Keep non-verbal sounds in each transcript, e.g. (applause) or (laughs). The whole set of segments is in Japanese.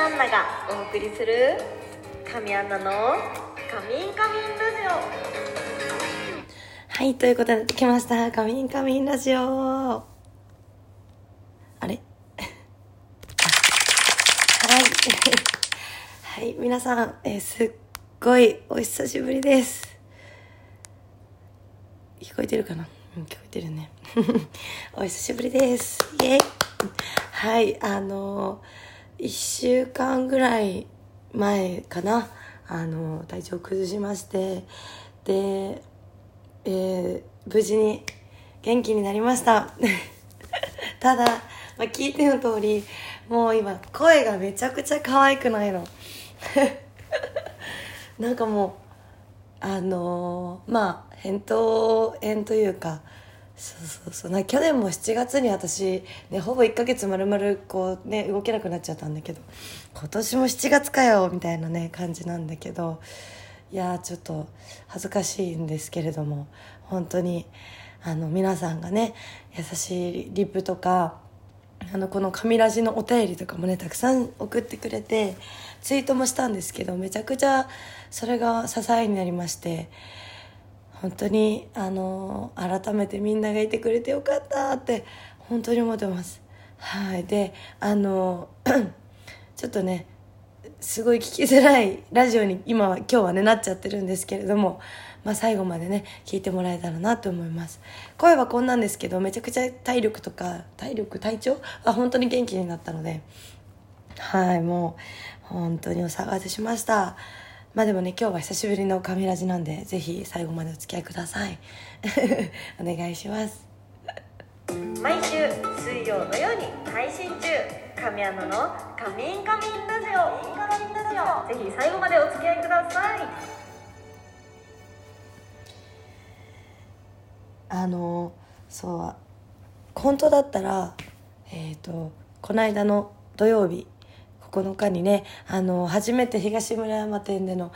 アンナがお送りする神アンナのカミンカミンラジオはい、ということで、来ました。カミンカミンラジオ。あれ？(laughs) はい。(laughs) はい、皆さん、えーすっごいお久しぶりです。聞こえてるかな？うん、聞こえてるね。(laughs) お久しぶりです。イェイはい、あのー、一週間ぐらい前かな。あの、体調崩しまして、で、えー無事に元気になりました。(laughs) ただ、まあ、聞いての通りもう今声がめちゃくちゃ可愛くないの。(laughs) なんかもうあのーまあ扁桃炎というかそうそうそう。な去年も7月に私、ね、ほぼ1ヶ月まるまるこうね動けなくなっちゃったんだけど今年も7月かよみたいなね感じなんだけどいやちょっと恥ずかしいんですけれども本当にあの皆さんがね優しいリップとかあのこの神ラジのお便りとかもねたくさん送ってくれてツイートもしたんですけどめちゃくちゃそれが支えになりまして本当にあの改めてみんながいてくれてよかったって本当に思ってます。はい。であの (clears throat) ちょっとねすごい聞きづらいラジオに今は今日はねなっちゃってるんですけれども、まあ、最後までね聞いてもらえたらなと思います。声はこんなんですけどめちゃくちゃ体力とか体力体調？は本当に元気になったので。はい。もう本当にお騒がせしました。まあでもね今日は久しぶりのカメラジなんでぜひ最後までお付き合いください。(laughs) お願いします。毎週水曜のように配信中。神アナのカミンカミンラジオ。ぜひ最後までお付き合いください。あのそう本当だったらえっ、とこの間の土曜日9日にねあの初めて東村山店での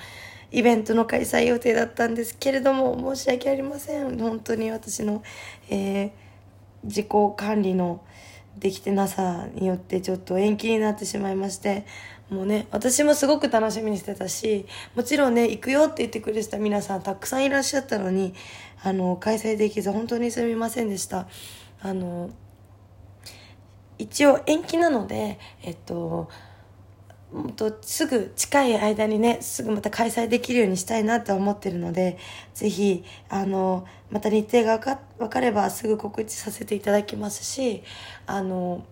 イベントの開催予定だったんですけれども申し訳ありません。本当に私の、えー自己管理のできてなさによってちょっと延期になってしまいましてもうね私もすごく楽しみにしてたしもちろんね行くよって言ってくれてた皆さんたくさんいらっしゃったのにあの開催できず本当にすみませんでした。あの一応延期なのでえっともっとすぐ近い間にねすぐまた開催できるようにしたいなと思ってるのでぜひあのまた日程が分か分かればすぐ告知させていただきますしあの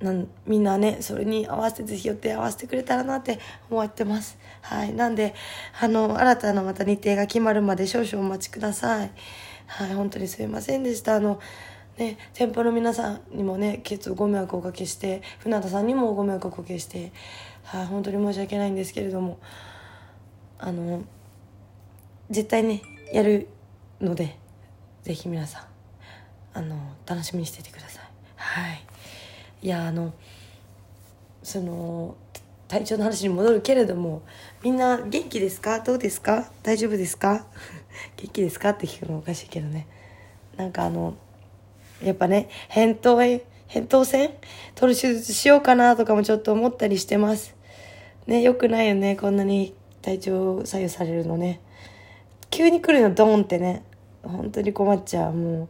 なんみんなねそれに合わせてぜひ予定合わせてくれたらなって思ってます。はい。なんであの新たなまた日程が決まるまで少々お待ちください。はい。本当にすいませんでした。あのね、店舗の皆さんにもね結構ご迷惑をおかけして船田さんにもご迷惑をおかけして、はい、本当に申し訳ないんですけれどもあの絶対ねやるのでぜひ皆さんあの楽しみにしててください。はい。いやあのその体調の話に戻るけれどもみんな元気ですか？どうですか？大丈夫ですか？(laughs) 元気ですか？って聞くのおかしいけどね。なんかあのやっぱね扁桃炎扁桃腺？取る手術しようかなとかもちょっと思ったりしてます。ねよくないよねこんなに体調左右されるのね。急に来るのドンってね。本当に困っちゃう。もう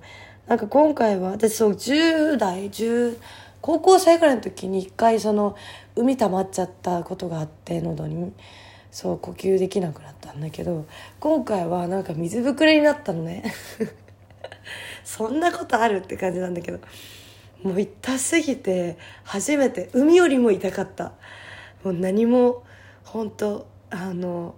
なんか今回は私そう10代10高校生ぐらいの時に一回その海溜まっちゃったことがあって喉に。そう呼吸できなくなったんだけど今回はなんか水ぶくれになったのね。そんなことあるって感じなんだけどもう痛すぎて初めて海よりも痛かった。もう何も本当あの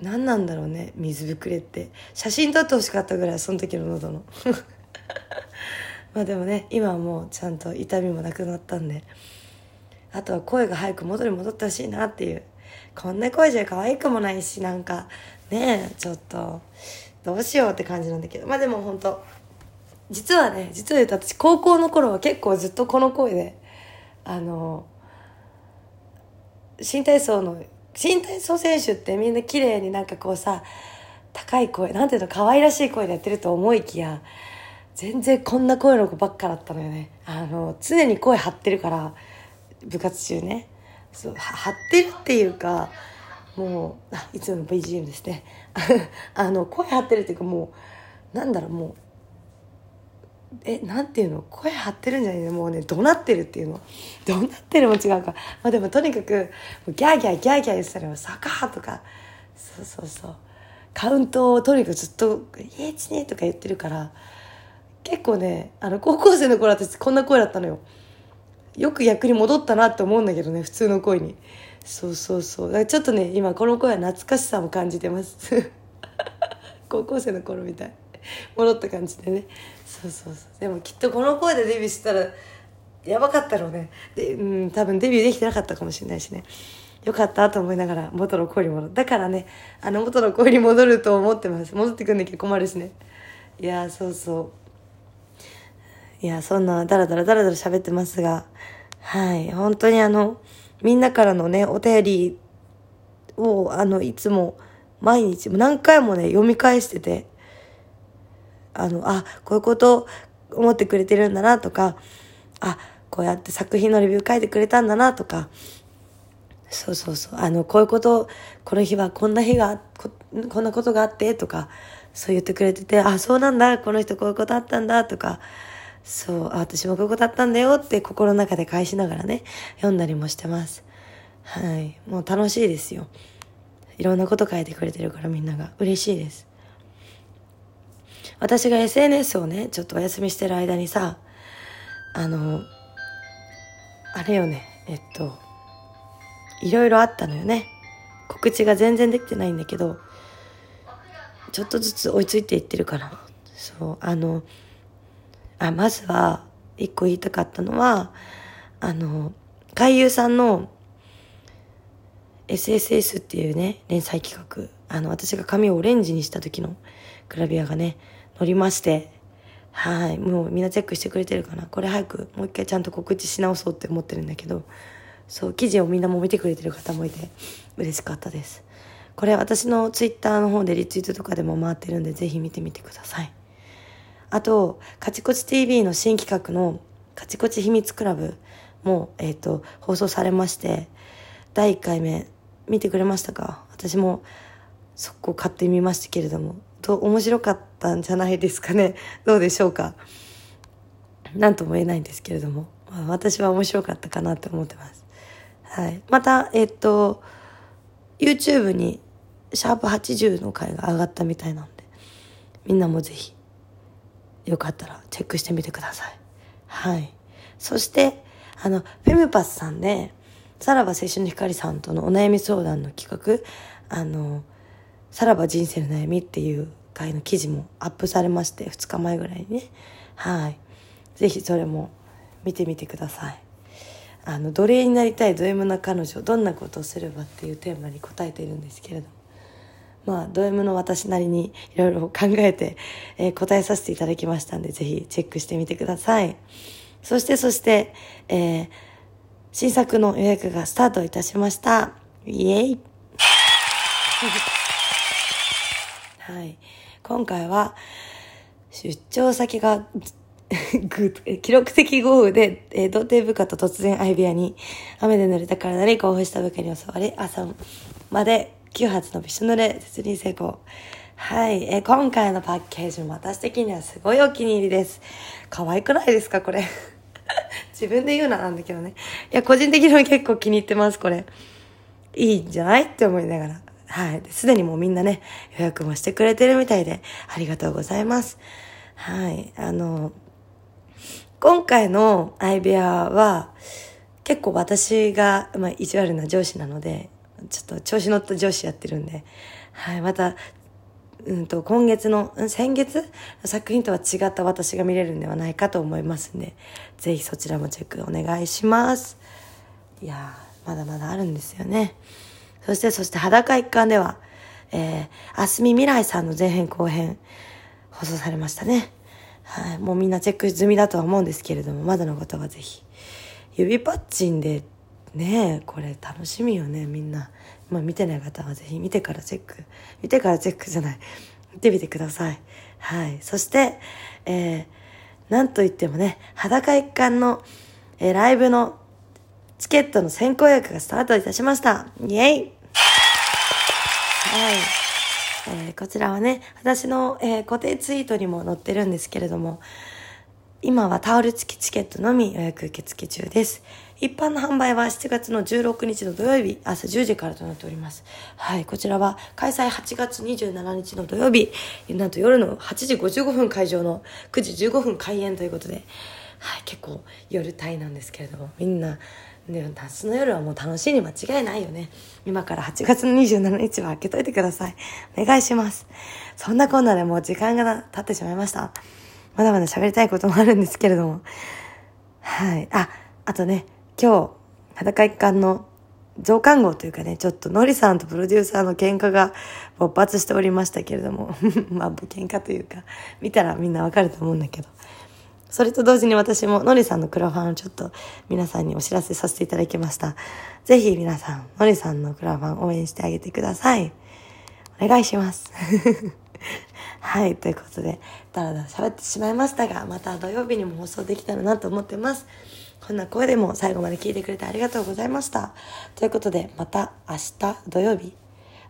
何なんだろうね水ぶくれって。写真撮ってほしかったぐらいその時の喉の。(laughs) まあでもね今はもうちゃんと痛みもなくなったんで。あとは声が早く元に戻ってほしいなっていう。こんな声じゃ可愛くもないしなんかねえちょっとどうしようって感じなんだけど。まあでも本当実はね実は言うと私高校の頃は結構ずっとこの声であの新体操の新体操選手ってみんな綺麗になんかこうさ高い声なんていうの可愛らしい声でやってると思いきや全然こんな声の子ばっかだったのよね。あの常に声張ってるから部活中ね。そう張ってるっていうかもうあいつもの BGM ですね。(laughs) あの声張ってるっていうかもうなんだろうもうえなんていうの？声張ってるんじゃない？もうね怒鳴ってるっていうの。怒鳴ってるも違うか。まあでもとにかくギャーギャーギャーギャー言ってたら「サカー」とか。そうそうそう。カウントをとにかくずっと「イエチネ」とか言ってるから結構ねあの高校生の頃私こんな声だったのよ。よく逆に戻ったなって思うんだけどね普通の声に。そうそうそう。ちょっとね今この声は懐かしさも感じてます。(laughs) 高校生の頃みたい。戻った感じでね。そうそうそう。でもきっとこの声でデビューしたらやばかったろうね。で、うん、多分デビューできてなかったかもしれないしね。よかったと思いながら元の声に戻る。だからねあの元の声に戻ると思ってます。戻ってくんなきゃ困るしね。いやそうそう。いやそんなダラダラダラダラ喋ってますがはい。本当にあのみんなからのねお便りをあのいつも毎日何回もね読み返しててあの、あ、こういうこと思ってくれてるんだなとか、あ、こうやって作品のレビュー書いてくれたんだなとか、そうそうそう、あの、こういうこと、この日はこんな日が、ここんなことがあってとか、そう言ってくれてて、あ、そうなんだ、この人こういうことあったんだとか、そう、私もこういうことあったんだよって心の中で返しながらね、読んだりもしてます。はい。もう楽しいですよ。いろんなこと書いてくれてるからみんなが嬉しいです。私が SNS をね、ちょっとお休みしてる間にさ、あの、あれよね、えっと、いろいろあったのよね。告知が全然できてないんだけど、ちょっとずつ追いついていってるから。そう、あの、あ、まずは、一個言いたかったのは、あの、海優さんの SSS っていうね、連載企画、あの、私が髪をオレンジにした時のグラビアがね、乗りまして、はい、もうみんなチェックしてくれてるかな。これ早くもう一回ちゃんと告知し直そうって思ってるんだけど、そう、記事をみんなも見てくれてる方もいて、嬉しかったです。これ私のツイッターの方でリツイートとかでも回ってるんで、ぜひ見てみてください。あと、カチコチ TV の新企画のカチコチ秘密クラブも、えっ、ー、と、放送されまして、第1回目見てくれましたか？私も速攻買ってみましたけれども、と面白かったんじゃないですかね。(laughs) どうでしょうか。何とも言えないんですけれども、まあ、私は面白かったかなと思ってます。はい。また、えっと、YouTube にシャープ80の回が上がったみたいなので、みんなもぜひ、よかったらチェックしてみてください。はい。そして、あの、フェムパスさんで、さらば青春の光さんとのお悩み相談の企画、あの、さらば人生の悩みっていう回の記事もアップされまして2日前ぐらいにね。はい。是非それも見てみてください。あの奴隷になりたいド M な彼女どんなことをすればっていうテーマに答えているんですけれども。まあド M の私なりにいろいろ考えて、えー、答えさせていただきましたんで是非チェックしてみてください。そしてそして、えー、新作の予約がスタートいたしました。イエイ。はい。今回は、出張先が (laughs) 記録的豪雨で、えー、童貞部下と突然相部屋に、雨で濡れた体に興奮した部下に襲われ、朝まで9発のびしょ濡れ、絶に成功。はい、えー、今回のパッケージも私的にはすごいお気に入りです。可愛くないですかこれ。(laughs) 自分で言うななんだけどね。いや、個人的には結構気に入ってます、これ。いいんじゃない？って思いながら。はい。すでにもうみんなね、予約もしてくれてるみたいで、ありがとうございます。はい。あの、今回の相部屋は、結構私が、まあ、意地悪な上司なので、ちょっと調子乗った上司やってるんで、はい。また、うんと、今月の、先月？の作品とは違った私が見れるんではないかと思いますんで、ぜひそちらもチェックお願いします。いやー、まだまだあるんですよね。そして、そして裸一貫では、えー、あすみ未来さんの前編後編、放送されましたね。はい。もうみんなチェック済みだとは思うんですけれども、まだの方はぜひ。指パッチンで、ねこれ楽しみよね、みんな。まあ見てない方はぜひ見てからチェック。見てからチェックじゃない。見てみてください。はい。そして、えー、なんといってもね、裸一貫の、えー、ライブのチケットの先行予約がスタートいたしましたイエイはいえー、こちらはね、私の、えー、固定ツイートにも載ってるんですけれども、今はタオル付きチケットのみ予約受付中です。一般の販売は7月の16日の土曜日朝10時からとなっております。はい、こちらは開催8月27日の土曜日、なんと夜の8時55分会場の9時15分開演ということで、はい、結構夜帯なんですけれども、みんな、ね、夏の夜はもう楽しいに間違いないよね。今から8月27日は開けといてください。お願いします。そんなこんなでもう時間が経ってしまいました。まだまだ喋りたいこともあるんですけれども。はい。あ、あとね、今日、裸一貫の増刊号というかね、ちょっとノリさんとプロデューサーの喧嘩が勃発しておりましたけれども、(laughs) まあ、喧嘩というか、見たらみんなわかると思うんだけど、それと同時に私もノリさんのクラファンをちょっと皆さんにお知らせさせていただきました。ぜひ皆さん、ノリさんのクラファン応援してあげてください。お願いします。(laughs) はい、ということで、だらだら喋ってしまいましたが、また土曜日にも放送できたらなと思ってます。こんな声でも最後まで聞いてくれてありがとうございました。ということで、また明日土曜日、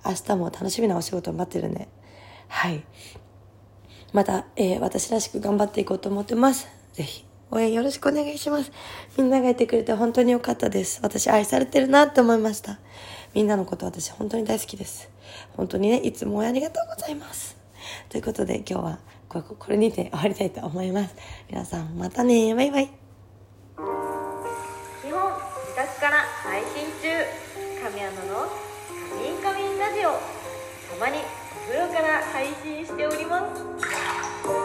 明日も楽しみなお仕事待ってるんで、はい。また、えー、私らしく頑張っていこうと思ってます。ぜひ、応援よろしくお願いします。みんながいてくれて本当に良かったです。私愛されてるなって思いました。みんなのこと私本当に大好きです。本当にね、いつもありがとうございます。ということで今日はこれにて終わりたいと思います。皆さんまたねバイバイ。日本自宅から配信中神山のカミンカミンラジオたまにブロから配信しております。